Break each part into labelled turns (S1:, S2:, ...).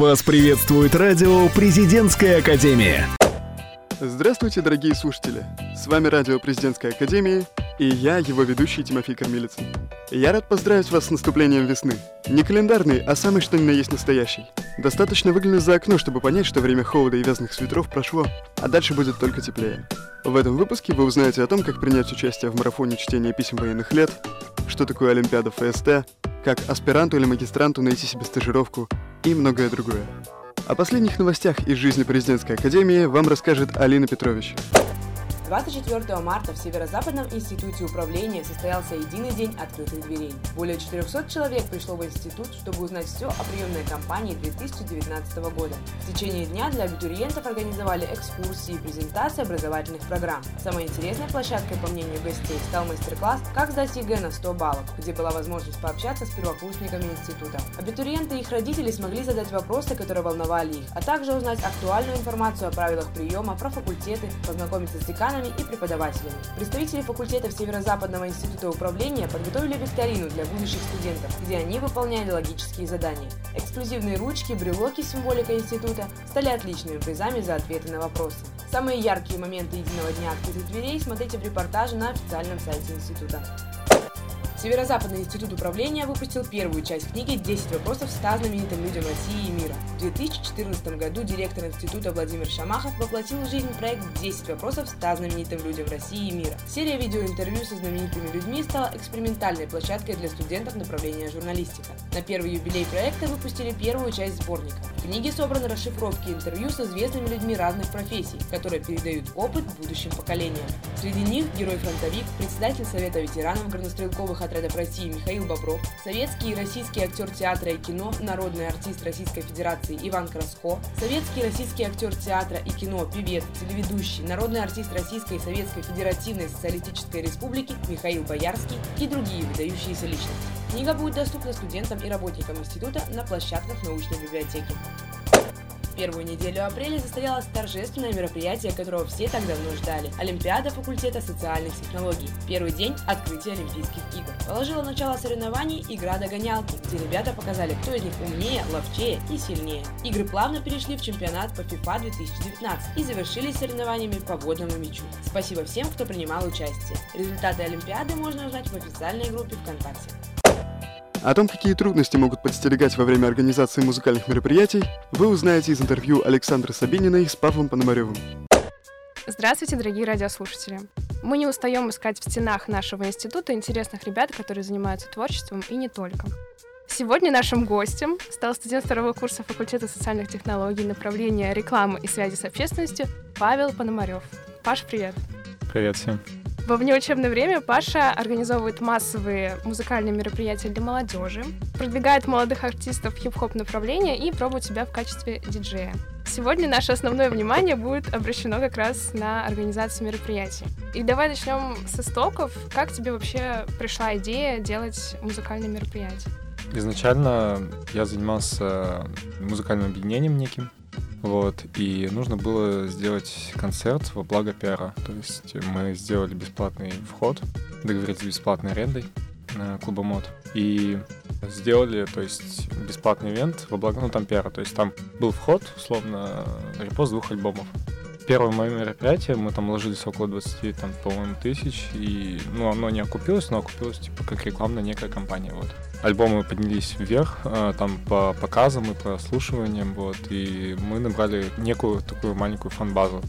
S1: Вас приветствует радио «Президентская академия».
S2: Здравствуйте, дорогие слушатели! С вами радио «Президентская академия» и я, его ведущий Тимофей Кормилицын. Я рад поздравить вас с наступлением весны. Не календарный, а самый что ни на есть настоящий. Достаточно выглянуть за окно, чтобы понять, что время холода и вязаных свитеров прошло, а дальше будет только теплее. В этом выпуске вы узнаете о том, как принять участие в марафоне чтения писем военных лет, что такое Олимпиада ФСТ, как аспиранту или магистранту найти себе стажировку и многое другое. О последних новостях из жизни президентской академии вам расскажет Алина Петрович.
S3: 24 марта в Северо-Западном институте управления состоялся единый день открытых дверей. Более 400 человек пришло в институт, чтобы узнать все о приемной кампании 2019 года. В течение дня для абитуриентов организовали экскурсии и презентации образовательных программ. Самой интересной площадкой, по мнению гостей, стал мастер-класс «Как сдать ЕГЭ на 100 баллов», где была возможность пообщаться с первокурсниками института. Абитуриенты и их родители смогли задать вопросы, которые волновали их, а также узнать актуальную информацию о правилах приема, про факультеты, познакомиться с деканами деканами и преподавателями. Представители факультетов Северо-Западного института управления подготовили викторину для будущих студентов, где они выполняли логические задания. Эксклюзивные ручки, брелоки с символикой института стали отличными призами за ответы на вопросы. Самые яркие моменты единого дня открытых дверей смотрите в репортаже на официальном сайте института. Северо-Западный институт управления выпустил первую часть книги «10 вопросов 100 знаменитым людям России и мира». В 2014 году директор института Владимир Шамахов воплотил в жизнь проект «10 вопросов 100 знаменитым людям России и мира». Серия видеоинтервью со знаменитыми людьми стала экспериментальной площадкой для студентов направления журналистика. На первый юбилей проекта выпустили первую часть сборника. В книге собраны расшифровки интервью с известными людьми разных профессий, которые передают опыт будущим поколениям. Среди них герой-фронтовик, председатель Совета ветеранов горнострелковых отрядов России Михаил Бобров, советский и российский актер театра и кино, народный артист Российской Федерации Иван Краско, советский и российский актер театра и кино, певец, телеведущий, народный артист Российской и Советской Федеративной Социалистической Республики Михаил Боярский и другие выдающиеся личности. Книга будет доступна студентам и работникам института на площадках научной библиотеки первую неделю апреля состоялось торжественное мероприятие, которого все так давно ждали – Олимпиада факультета социальных технологий. Первый день – открытия Олимпийских игр. Положила начало соревнований игра догонялки, где ребята показали, кто из них умнее, ловчее и сильнее. Игры плавно перешли в чемпионат по FIFA 2019 и завершились соревнованиями по водному мячу. Спасибо всем, кто принимал участие. Результаты Олимпиады можно узнать в официальной группе ВКонтакте.
S2: О том, какие трудности могут подстерегать во время организации музыкальных мероприятий, вы узнаете из интервью Александры Сабининой с Павлом Пономаревым.
S4: Здравствуйте, дорогие радиослушатели! Мы не устаем искать в стенах нашего института интересных ребят, которые занимаются творчеством и не только. Сегодня нашим гостем стал студент второго курса факультета социальных технологий направления рекламы и связи с общественностью Павел Пономарев. Паш, привет!
S5: Привет всем!
S4: Во внеучебное время Паша организовывает массовые музыкальные мероприятия для молодежи, продвигает молодых артистов в хип-хоп направления и пробует себя в качестве диджея. Сегодня наше основное внимание будет обращено как раз на организацию мероприятий. И давай начнем с истоков. Как тебе вообще пришла идея делать музыкальные мероприятия?
S5: Изначально я занимался музыкальным объединением неким, вот, и нужно было сделать концерт во благо пиара. То есть мы сделали бесплатный вход, договорились с бесплатной арендой на клуба мод. И сделали, то есть, бесплатный ивент во благо, ну, там пиара. То есть там был вход, условно, репост двух альбомов. Первое мое мероприятие, мы там ложились около 20, там, по-моему, тысяч, и, ну, оно не окупилось, но окупилось, типа, как рекламная некая компания, вот альбомы поднялись вверх, а, там по показам и прослушиваниям, вот, и мы набрали некую такую маленькую фан-базу.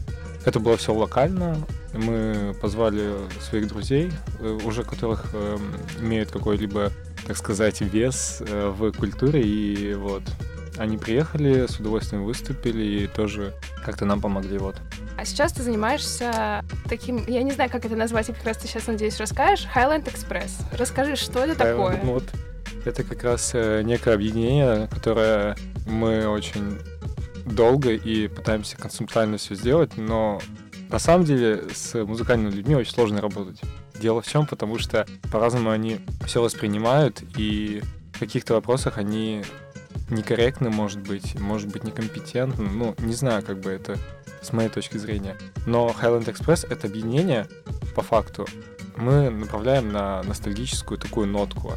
S5: Это было все локально. Мы позвали своих друзей, э, уже которых э, имеют какой-либо, так сказать, вес э, в культуре, и вот они приехали, с удовольствием выступили и тоже как-то нам помогли, вот.
S4: А сейчас ты занимаешься таким, я не знаю, как это назвать, и как раз ты сейчас, надеюсь, расскажешь, Highland Express. Расскажи, что это Highland, такое?
S5: Ну, вот это как раз э, некое объединение, которое мы очень долго и пытаемся концептуально все сделать, но на самом деле с музыкальными людьми очень сложно работать. Дело в чем, потому что по-разному они все воспринимают, и в каких-то вопросах они некорректны, может быть, может быть, некомпетентны. Ну, не знаю, как бы это с моей точки зрения. Но Highland Express — это объединение, по факту, мы направляем на ностальгическую такую нотку.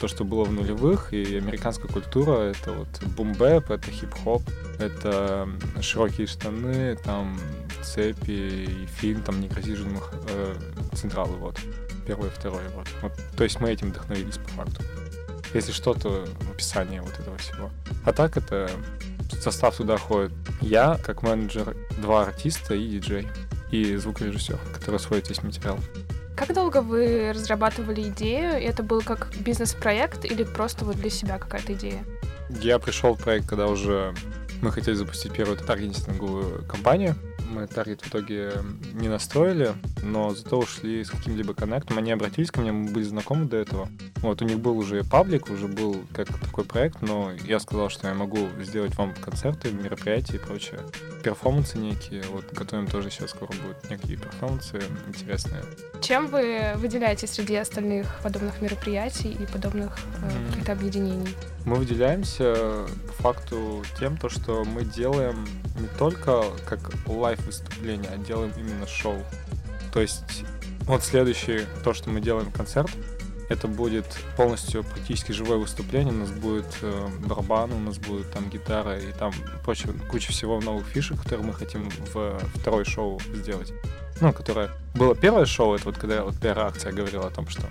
S5: То, что было в нулевых, и американская культура, это вот бумбэп, это хип-хоп, это широкие штаны, там цепи и фильм, там не грози э, централы, вот. Первое, второе, вот. вот. То есть мы этим вдохновились по факту. Если что-то в описании вот этого всего. А так это состав туда ходит я, как менеджер, два артиста и диджей. И звукорежиссер, который сводит весь материал.
S4: Как долго вы разрабатывали идею? Это был как бизнес-проект или просто вот для себя какая-то идея?
S5: Я пришел в проект, когда уже мы хотели запустить первую таргетинговую кампанию мы таргет в итоге не настроили, но зато ушли с каким-либо коннектом. Они обратились ко мне, мы были знакомы до этого. Вот, у них был уже паблик, уже был как такой проект, но я сказал, что я могу сделать вам концерты, мероприятия и прочее. Перформансы некие, вот готовим тоже сейчас скоро будут некие перформансы интересные.
S4: Чем вы выделяетесь среди остальных подобных мероприятий и подобных э, каких-то объединений?
S5: Мы выделяемся по факту тем, то, что мы делаем не только как live выступление, а делаем именно шоу. То есть вот следующее, то, что мы делаем концерт, это будет полностью практически живое выступление. У нас будет э, барабан, у нас будет там гитара и там прочее, куча всего новых фишек, которые мы хотим в второе шоу сделать. Ну, которое было первое шоу, это вот когда вот первая акция говорила о том, что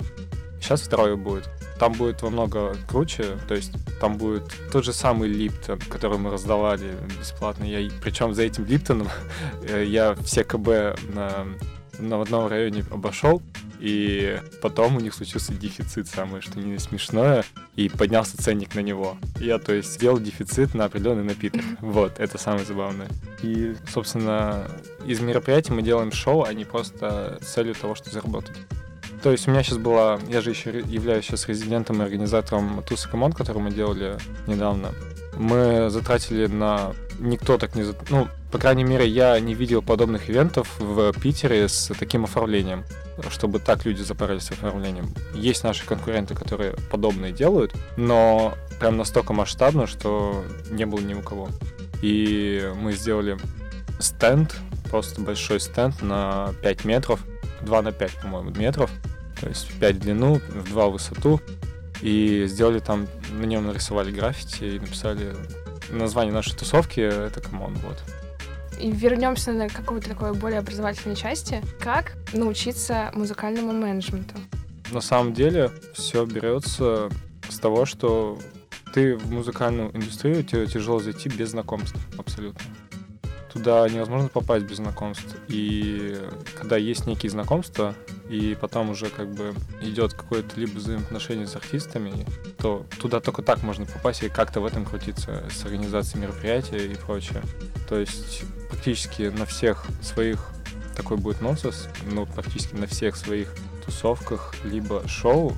S5: сейчас второе будет. Там будет во много круче, то есть там будет тот же самый Липтон, который мы раздавали бесплатно. Я, причем за этим Липтоном я все КБ на, на одном районе обошел, и потом у них случился дефицит, самое что не смешное, и поднялся ценник на него. Я, то есть, сделал дефицит на определенный напиток. Вот, это самое забавное. И, собственно, из мероприятий мы делаем шоу, а не просто целью того, чтобы заработать. То есть у меня сейчас была, я же еще являюсь сейчас резидентом и организатором Туса Команд, который мы делали недавно. Мы затратили на... Никто так не... Ну, по крайней мере, я не видел подобных ивентов в Питере с таким оформлением, чтобы так люди запарились с оформлением. Есть наши конкуренты, которые подобные делают, но прям настолько масштабно, что не было ни у кого. И мы сделали стенд, просто большой стенд на 5 метров, 2 на 5, по-моему, метров, то есть в 5 в длину, в 2 в высоту. И сделали там, на нем нарисовали граффити и написали название нашей тусовки, это Come On, вот.
S4: И вернемся на какую-то такой более образовательной части. Как научиться музыкальному менеджменту?
S5: На самом деле все берется с того, что ты в музыкальную индустрию тебе тяжело зайти без знакомств абсолютно туда невозможно попасть без знакомств. И когда есть некие знакомства, и потом уже как бы идет какое-то либо взаимоотношение с артистами, то туда только так можно попасть и как-то в этом крутиться с организацией мероприятия и прочее. То есть практически на всех своих такой будет нонсенс, ну, практически на всех своих тусовках, либо шоу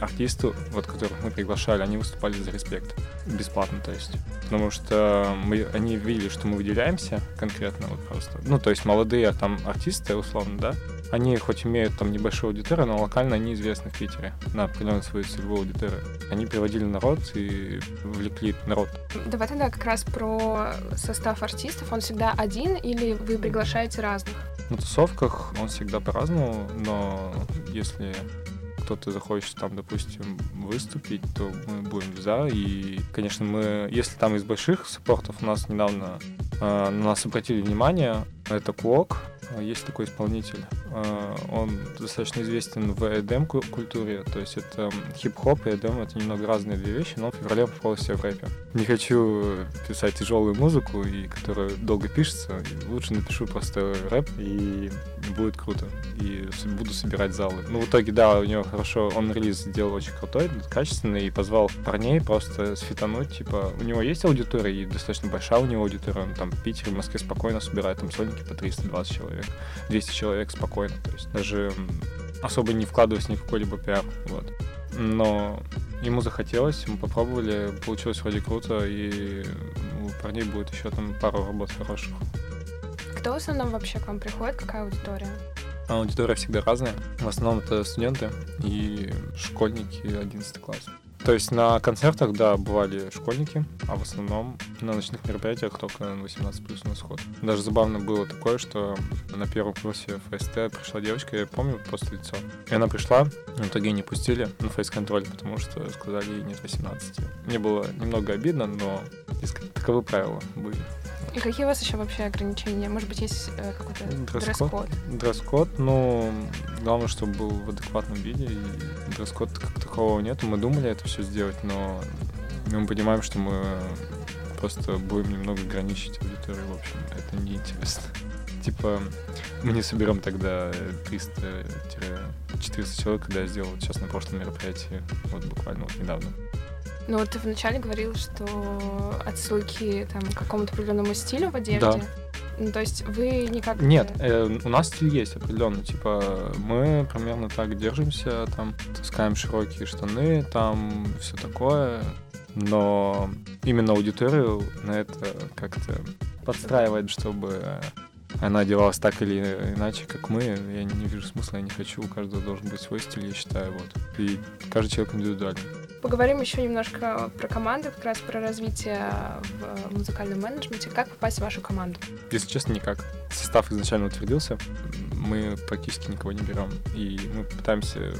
S5: артисты, вот которых мы приглашали, они выступали за респект. Бесплатно, то есть. Потому что мы, они видели, что мы выделяемся конкретно вот просто. Ну, то есть молодые там артисты, условно, да, они хоть имеют там небольшую аудиторию, но локально они известны в Питере на определенную свою целевую аудиторию. Они приводили народ и влекли народ.
S4: Давай тогда как раз про состав артистов. Он всегда один или вы приглашаете разных?
S5: На тусовках он всегда по-разному, но если кто-то захочет там, допустим, выступить, то мы будем за. И, конечно, мы, если там из больших спортов, у нас недавно э, на нас обратили внимание, это Куок, есть такой исполнитель. Э, он достаточно известен в EDM культуре, то есть это хип-хоп и EDM, это немного разные две вещи, но в феврале попал себе в рэпе. Не хочу писать тяжелую музыку, и которая долго пишется, лучше напишу просто рэп, и будет круто. И буду собирать залы. Ну, в итоге, да, у него хорошо, он релиз сделал очень крутой, качественный, и позвал парней просто сфитануть, типа, у него есть аудитория, и достаточно большая у него аудитория, он там в Питере, в Москве спокойно собирает там сольники по 320 человек, 200 человек спокойно, то есть даже особо не вкладываясь ни в какой-либо пиар, вот. Но ему захотелось, мы попробовали, получилось вроде круто, и у парней будет еще там пару работ хороших.
S4: Кто в основном вообще к вам приходит, какая аудитория?
S5: Аудитория всегда разная. В основном это студенты и школьники 11 класс. То есть на концертах, да, бывали школьники, а в основном на ночных мероприятиях только 18 плюс на сход. Даже забавно было такое, что на первом курсе ФСТ пришла девочка, я помню просто лицо. И она пришла, в итоге не пустили на фейс-контроль, потому что сказали ей нет 18. Мне было немного обидно, но таковы правила были.
S4: И какие у вас еще вообще ограничения? Может быть, есть э, какой-то дресс-код?
S5: Дресс-код, ну, главное, чтобы был в адекватном виде, и дресс-код как такового нету. Мы думали это все сделать, но мы понимаем, что мы просто будем немного ограничить аудиторию, в общем, это неинтересно. Типа, мы не соберем тогда 300-400 человек, когда я сделал сейчас на прошлом мероприятии, вот буквально вот недавно.
S4: Ну вот ты вначале говорил, что отсылки там, к какому-то определенному стилю в одежде.
S5: Да.
S4: Ну, то есть вы никак...
S5: Нет, э, у нас стиль есть определенный. Типа, мы примерно так держимся, там, таскаем широкие штаны, там, все такое. Но именно аудиторию на это как-то подстраивает, чтобы она одевалась так или иначе, как мы. Я не вижу смысла, я не хочу. У каждого должен быть свой стиль, я считаю. Вот. И каждый человек индивидуальный.
S4: Поговорим еще немножко про команду, как раз про развитие в музыкальном менеджменте. Как попасть в вашу команду?
S5: Если честно, никак. Состав изначально утвердился, мы практически никого не берем. И мы пытаемся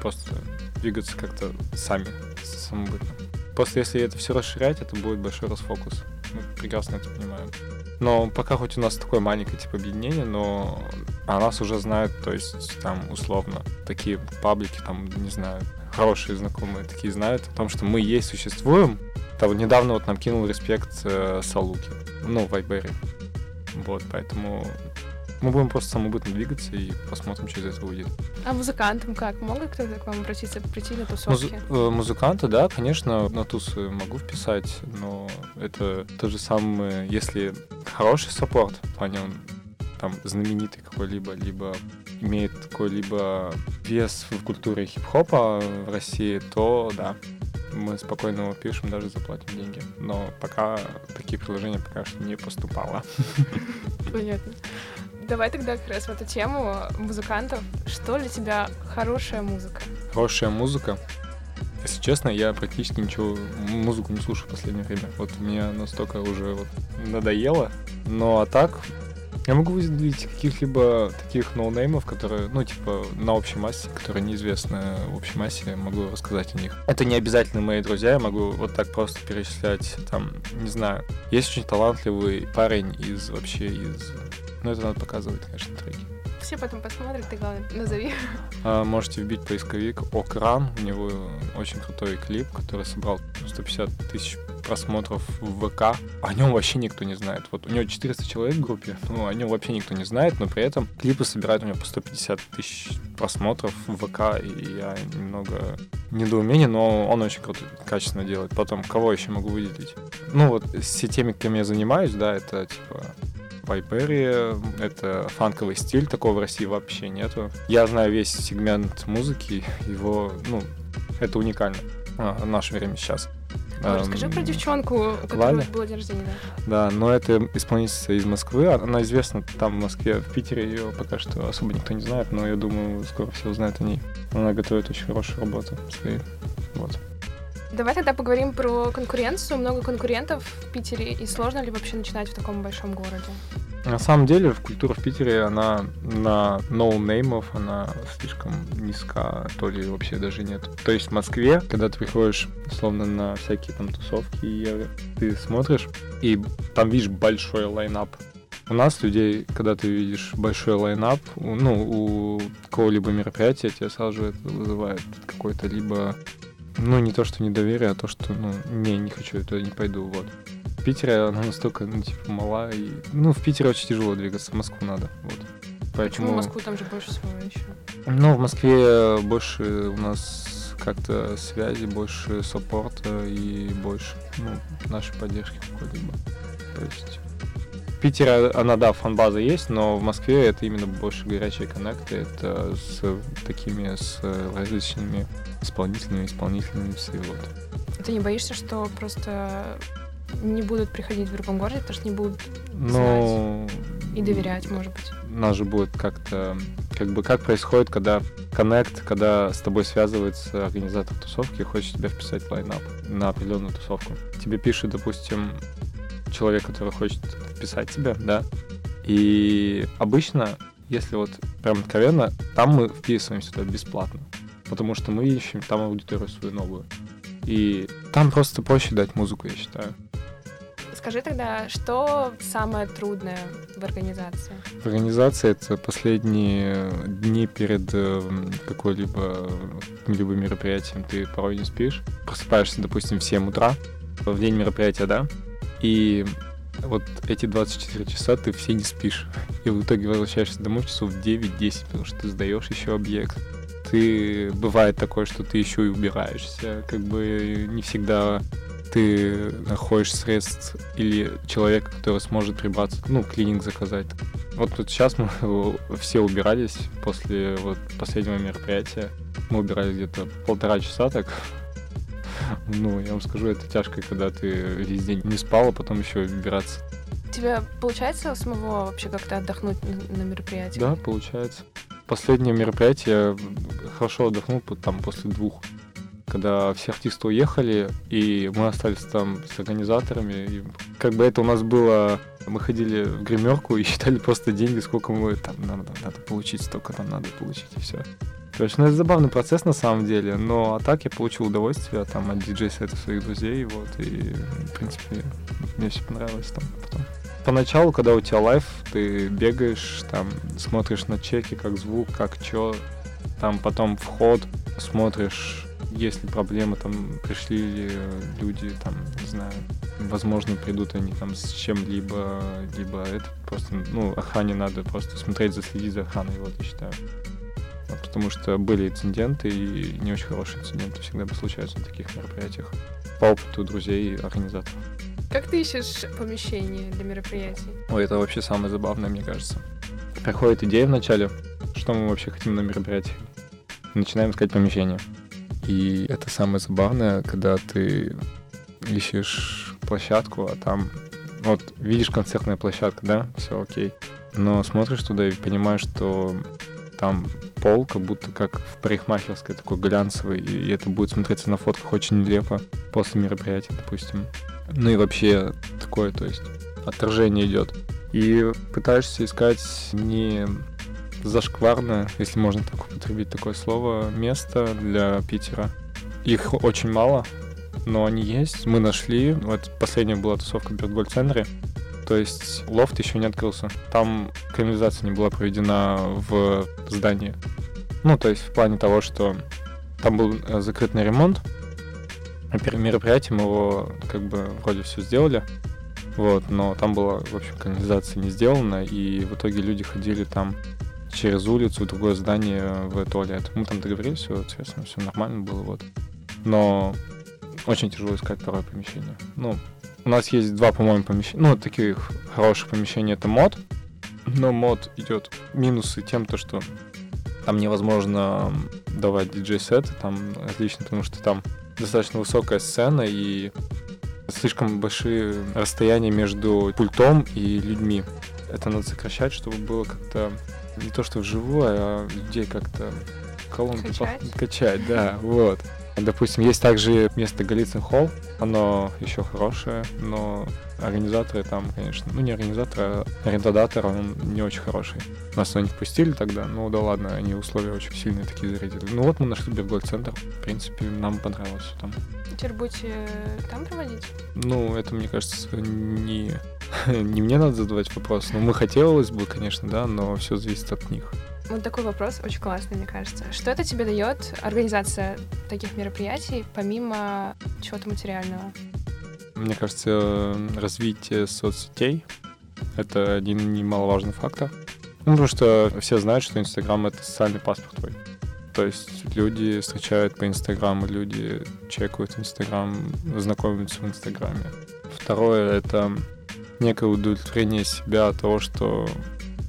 S5: просто двигаться как-то сами, самобытно. Просто если это все расширять, это будет большой расфокус. Мы прекрасно это понимаем. Но пока хоть у нас такое маленькое типа объединение, но о нас уже знают, то есть там условно такие паблики, там, не знаю, хорошие знакомые такие знают о том, что мы есть, существуем. Там недавно вот нам кинул респект э, Салуки, ну, в Айбере. Вот, поэтому мы будем просто самобытно двигаться и посмотрим, что из этого выйдет.
S4: А музыкантам как? Могут кто-то к вам обратиться, прийти на тусовки?
S5: Музы- э, музыканты, да, конечно, на тусы могу вписать, но это то же самое, если хороший саппорт, в плане он там знаменитый какой-либо, либо имеет какой-либо вес в культуре хип-хопа в России, то да, мы спокойно его пишем, даже заплатим деньги. Но пока такие предложения пока что не поступало.
S4: Понятно. Давай тогда как раз в эту тему музыкантов. Что для тебя хорошая музыка?
S5: Хорошая музыка? Если честно, я практически ничего, музыку не слушаю в последнее время. Вот мне настолько уже вот надоело. Ну а так, я могу выделить каких-либо таких ноунеймов, которые, ну, типа, на общей массе, которые неизвестны в общей массе, могу рассказать о них. Это не обязательно мои друзья, я могу вот так просто перечислять, там, не знаю. Есть очень талантливый парень из, вообще из... Ну, это надо показывать, конечно, треки.
S4: Все потом посмотрят, ты, главное, назови.
S5: А, можете вбить поисковик Окран, у него очень крутой клип, который собрал 150 тысяч просмотров в ВК. О нем вообще никто не знает. Вот у него 400 человек в группе, ну, о нем вообще никто не знает, но при этом клипы собирают у него по 150 тысяч просмотров в к и я немного недоумение, но он очень круто, качественно делает. Потом, кого еще могу выделить? Ну, вот все теми, кем я занимаюсь, да, это, типа, Вайберри, это фанковый стиль, такого в России вообще нету. Я знаю весь сегмент музыки, его, ну, это уникально а, в наше время сейчас.
S4: Расскажи про девчонку, у которой Валя. было день рождения,
S5: да. Да, но это исполнительница из Москвы. Она известна там в Москве, в Питере ее пока что особо никто не знает, но я думаю, скоро все узнают о ней. Она готовит очень хорошую работу свои. Вот.
S4: Давай тогда поговорим про конкуренцию. Много конкурентов в Питере, и сложно ли вообще начинать в таком большом городе?
S5: На самом деле, в культура в Питере, она на ноунеймов, она слишком низка, то ли вообще даже нет. То есть в Москве, когда ты приходишь, условно, на всякие там тусовки, ты смотришь, и там видишь большой лайнап. У нас людей, когда ты видишь большой лайнап, ну, у какого-либо мероприятия, тебе сразу же это вызывает какой-то либо ну, не то, что недоверие, а то, что, ну, не, не хочу, это не пойду, вот. В Питере она настолько, ну, типа, мала, и... Ну, в Питере очень тяжело двигаться, в Москву надо, вот.
S4: Поэтому... Почему в Москву там же больше всего еще?
S5: Ну, в Москве больше у нас как-то связи, больше саппорта и больше, ну, нашей поддержки какой-либо. То есть Питере она, да, фанбаза есть, но в Москве это именно больше горячие коннекты, это с такими, с различными исполнительными, исполнительными все вот.
S4: Ты не боишься, что просто не будут приходить в другом городе, потому что не будут
S5: ну,
S4: знать? И доверять, может быть.
S5: Нас же будет как-то, как бы, как происходит, когда коннект, когда с тобой связывается организатор тусовки и хочет тебя вписать в лайнап на определенную тусовку. Тебе пишет, допустим, человек, который хочет вписать тебя, да, и обычно, если вот прям откровенно, там мы вписываемся туда бесплатно, потому что мы ищем там аудиторию свою новую. И там просто проще дать музыку, я считаю.
S4: Скажи тогда, что самое трудное в организации?
S5: В организации это последние дни перед э, какой-либо либо мероприятием ты порой не спишь. Просыпаешься, допустим, в 7 утра в день мероприятия, да? И вот эти 24 часа ты все не спишь. И в итоге возвращаешься домой часов в 9-10, потому что ты сдаешь еще объект. Ты бывает такое, что ты еще и убираешься. Как бы не всегда ты находишь средств или человека, который сможет прибраться, ну, клининг заказать. Вот тут сейчас мы все убирались после вот последнего мероприятия. Мы убирали где-то полтора часа так. Ну, я вам скажу, это тяжко, когда ты весь день не спал, а потом еще убираться.
S4: Тебе получается самого вообще как-то отдохнуть на, мероприятии?
S5: Да, получается. Последнее мероприятие хорошо отдохнул там после двух когда все артисты уехали, и мы остались там с организаторами. И как бы это у нас было... Мы ходили в гримерку и считали просто деньги, сколько мы там надо, надо получить, столько там надо получить, и все. Короче, ну это забавный процесс на самом деле, но а так я получил удовольствие там от диджей-сета своих друзей, вот, и, в принципе, мне все понравилось там потом. Поначалу, когда у тебя лайф, ты бегаешь, там, смотришь на чеки, как звук, как чё, там потом вход, смотришь есть ли проблемы, там, пришли ли люди, там, не знаю, возможно, придут они там с чем-либо, либо это просто, ну, охране надо просто смотреть, заследить за охраной, вот, я считаю. Потому что были инциденты, и не очень хорошие инциденты всегда случаются на таких мероприятиях. По опыту друзей и организаторов.
S4: Как ты ищешь помещение для мероприятий?
S5: Ой, это вообще самое забавное, мне кажется. Приходит идея вначале, что мы вообще хотим на мероприятии. Начинаем искать помещение. И это самое забавное, когда ты ищешь площадку, а там вот видишь концертная площадка, да, все окей. Но смотришь туда и понимаешь, что там пол как будто как в парикмахерской такой глянцевый, и это будет смотреться на фотках очень нелепо после мероприятия, допустим. Ну и вообще такое, то есть отражение идет. И пытаешься искать не зашкварное, если можно так употребить такое слово, место для Питера. Их очень мало, но они есть. Мы нашли. Вот последняя была тусовка в Бергольд-центре. То есть лофт еще не открылся. Там канализация не была проведена в здании. Ну, то есть в плане того, что там был э, закрытый ремонт. А перед мероприятием его как бы вроде все сделали. Вот, но там была, в общем, канализация не сделана, и в итоге люди ходили там через улицу в другое здание в туалет. Мы там договорились, все, соответственно, все нормально было, вот. Но очень тяжело искать второе помещение. Ну, у нас есть два, по-моему, помещения. Ну, таких хороших помещений это мод. Но мод идет минусы тем, то, что там невозможно давать диджей-сеты, там отлично, потому что там достаточно высокая сцена и слишком большие расстояния между пультом и людьми. Это надо сокращать, чтобы было как-то не то что вживую, а людей как-то колонки
S4: качать.
S5: По... качать, да, вот. Допустим, есть также место Голицын Холл, оно еще хорошее, но организаторы там, конечно, ну не организаторы, а арендодатор, он не очень хороший. Нас на них пустили тогда, ну да ладно, они условия очень сильные такие зарядили. Ну вот мы нашли Бергольд-центр, в принципе, нам понравилось там.
S4: Теперь будете там проводить?
S5: Ну, это, мне кажется, не, не мне надо задавать вопрос. Ну, мы хотелось бы, конечно, да, но все зависит от них.
S4: Вот такой вопрос очень классный, мне кажется. Что это тебе дает организация таких мероприятий, помимо чего-то материального?
S5: Мне кажется, развитие соцсетей — это один немаловажный фактор. Ну, потому что все знают, что Инстаграм — это социальный паспорт твой. То есть люди встречают по Инстаграму, люди чекают Инстаграм, знакомятся в Инстаграме. Второе — это некое удовлетворение себя от того, что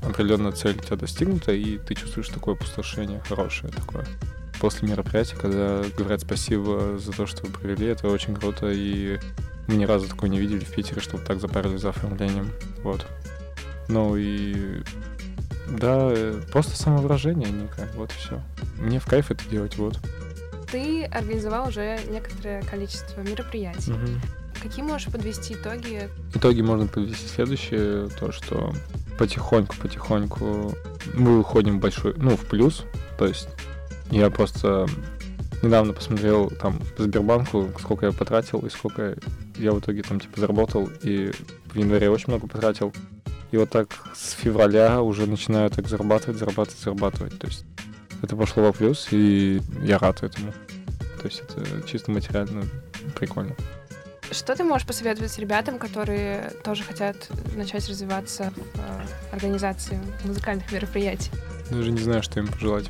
S5: определенная цель у тебя достигнута, и ты чувствуешь такое опустошение хорошее такое. После мероприятия, когда говорят спасибо за то, что вы провели, это очень круто, и мы ни разу такое не видели в Питере, чтобы так запарили за оформлением. Вот. Ну и да, э, просто самовыражение некое, вот и все. Мне в кайф это делать, вот.
S4: Ты организовал уже некоторое количество мероприятий.
S5: Мгм.
S4: Какие можешь подвести итоги?
S5: Итоги можно подвести следующее, то, что потихоньку-потихоньку мы уходим в большой, ну, в плюс. То есть я просто недавно посмотрел там по Сбербанку, сколько я потратил и сколько я в итоге там типа заработал, и в январе очень много потратил. И вот так с февраля уже начинаю так зарабатывать, зарабатывать, зарабатывать. То есть это пошло во плюс, и я рад этому. То есть это чисто материально прикольно.
S4: Что ты можешь посоветовать ребятам, которые тоже хотят начать развиваться в э, организации музыкальных мероприятий?
S5: Даже не знаю, что им пожелать.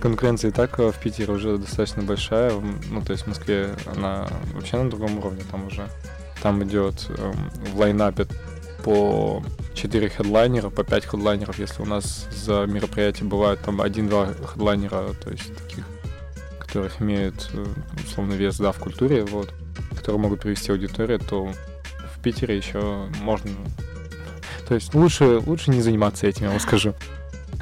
S5: Конкуренция и так э, в Питере уже достаточно большая. Ну, то есть в Москве она вообще на другом уровне там уже. Там идет эм, в лайнапе по 4 хедлайнера, по 5 хедлайнеров. Если у нас за мероприятие бывает там 1-2 хедлайнера, то есть таких, которых имеют э, условно вес, да, в культуре, вот, которые могут привести аудиторию, то в Питере еще можно... То есть лучше, лучше не заниматься этим, я вам скажу.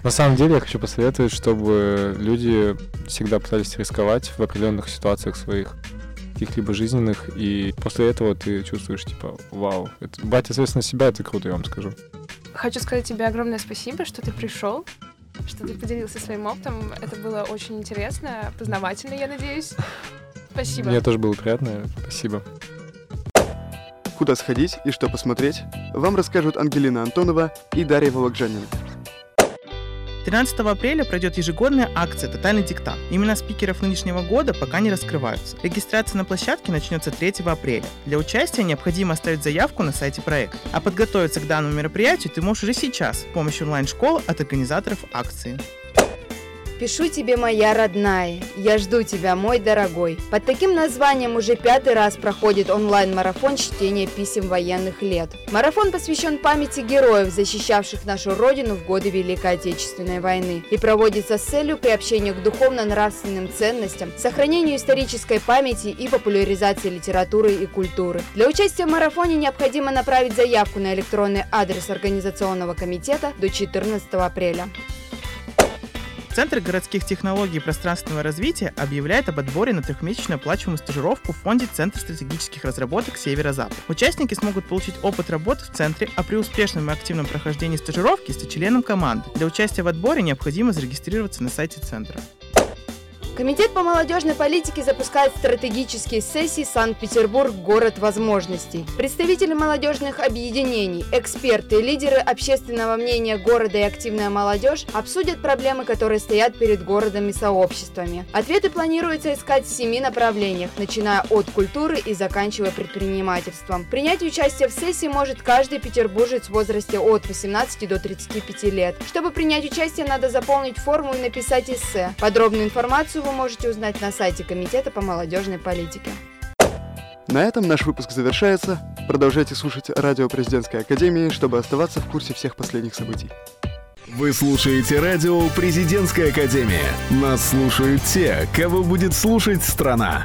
S5: На самом деле я хочу посоветовать, чтобы люди всегда пытались рисковать в определенных ситуациях своих каких-либо жизненных, и после этого ты чувствуешь, типа, вау, это, брать ответственность себя, это круто, я вам скажу.
S4: Хочу сказать тебе огромное спасибо, что ты пришел, что ты поделился своим опытом. Это было очень интересно, познавательно, я надеюсь. Спасибо.
S5: Мне тоже было приятно, спасибо.
S2: Куда сходить и что посмотреть, вам расскажут Ангелина Антонова и Дарья Вологжанина.
S6: 13 апреля пройдет ежегодная акция «Тотальный диктант». Имена спикеров нынешнего года пока не раскрываются. Регистрация на площадке начнется 3 апреля. Для участия необходимо оставить заявку на сайте проекта. А подготовиться к данному мероприятию ты можешь уже сейчас с помощью онлайн-школы от организаторов акции.
S7: Пишу тебе, моя родная, я жду тебя, мой дорогой. Под таким названием уже пятый раз проходит онлайн-марафон чтения писем военных лет. Марафон посвящен памяти героев, защищавших нашу родину в годы Великой Отечественной войны, и проводится с целью приобщения к духовно-нравственным ценностям, сохранению исторической памяти и популяризации литературы и культуры. Для участия в марафоне необходимо направить заявку на электронный адрес организационного комитета до 14 апреля.
S6: Центр городских технологий и пространственного развития объявляет об отборе на трехмесячную оплачиваемую стажировку в фонде Центр стратегических разработок Северо-Запад. Участники смогут получить опыт работы в центре, а при успешном и активном прохождении стажировки стать членом команды. Для участия в отборе необходимо зарегистрироваться на сайте центра.
S7: Комитет по молодежной политике запускает стратегические сессии «Санкт-Петербург. Город возможностей». Представители молодежных объединений, эксперты, лидеры общественного мнения города и активная молодежь обсудят проблемы, которые стоят перед городом и сообществами. Ответы планируется искать в семи направлениях, начиная от культуры и заканчивая предпринимательством. Принять участие в сессии может каждый петербуржец в возрасте от 18 до 35 лет. Чтобы принять участие, надо заполнить форму и написать эссе. Подробную информацию вы можете узнать на сайте Комитета по молодежной политике.
S2: На этом наш выпуск завершается. Продолжайте слушать радио Президентской Академии, чтобы оставаться в курсе всех последних событий.
S1: Вы слушаете радио «Президентская академия». Нас слушают те, кого будет слушать страна.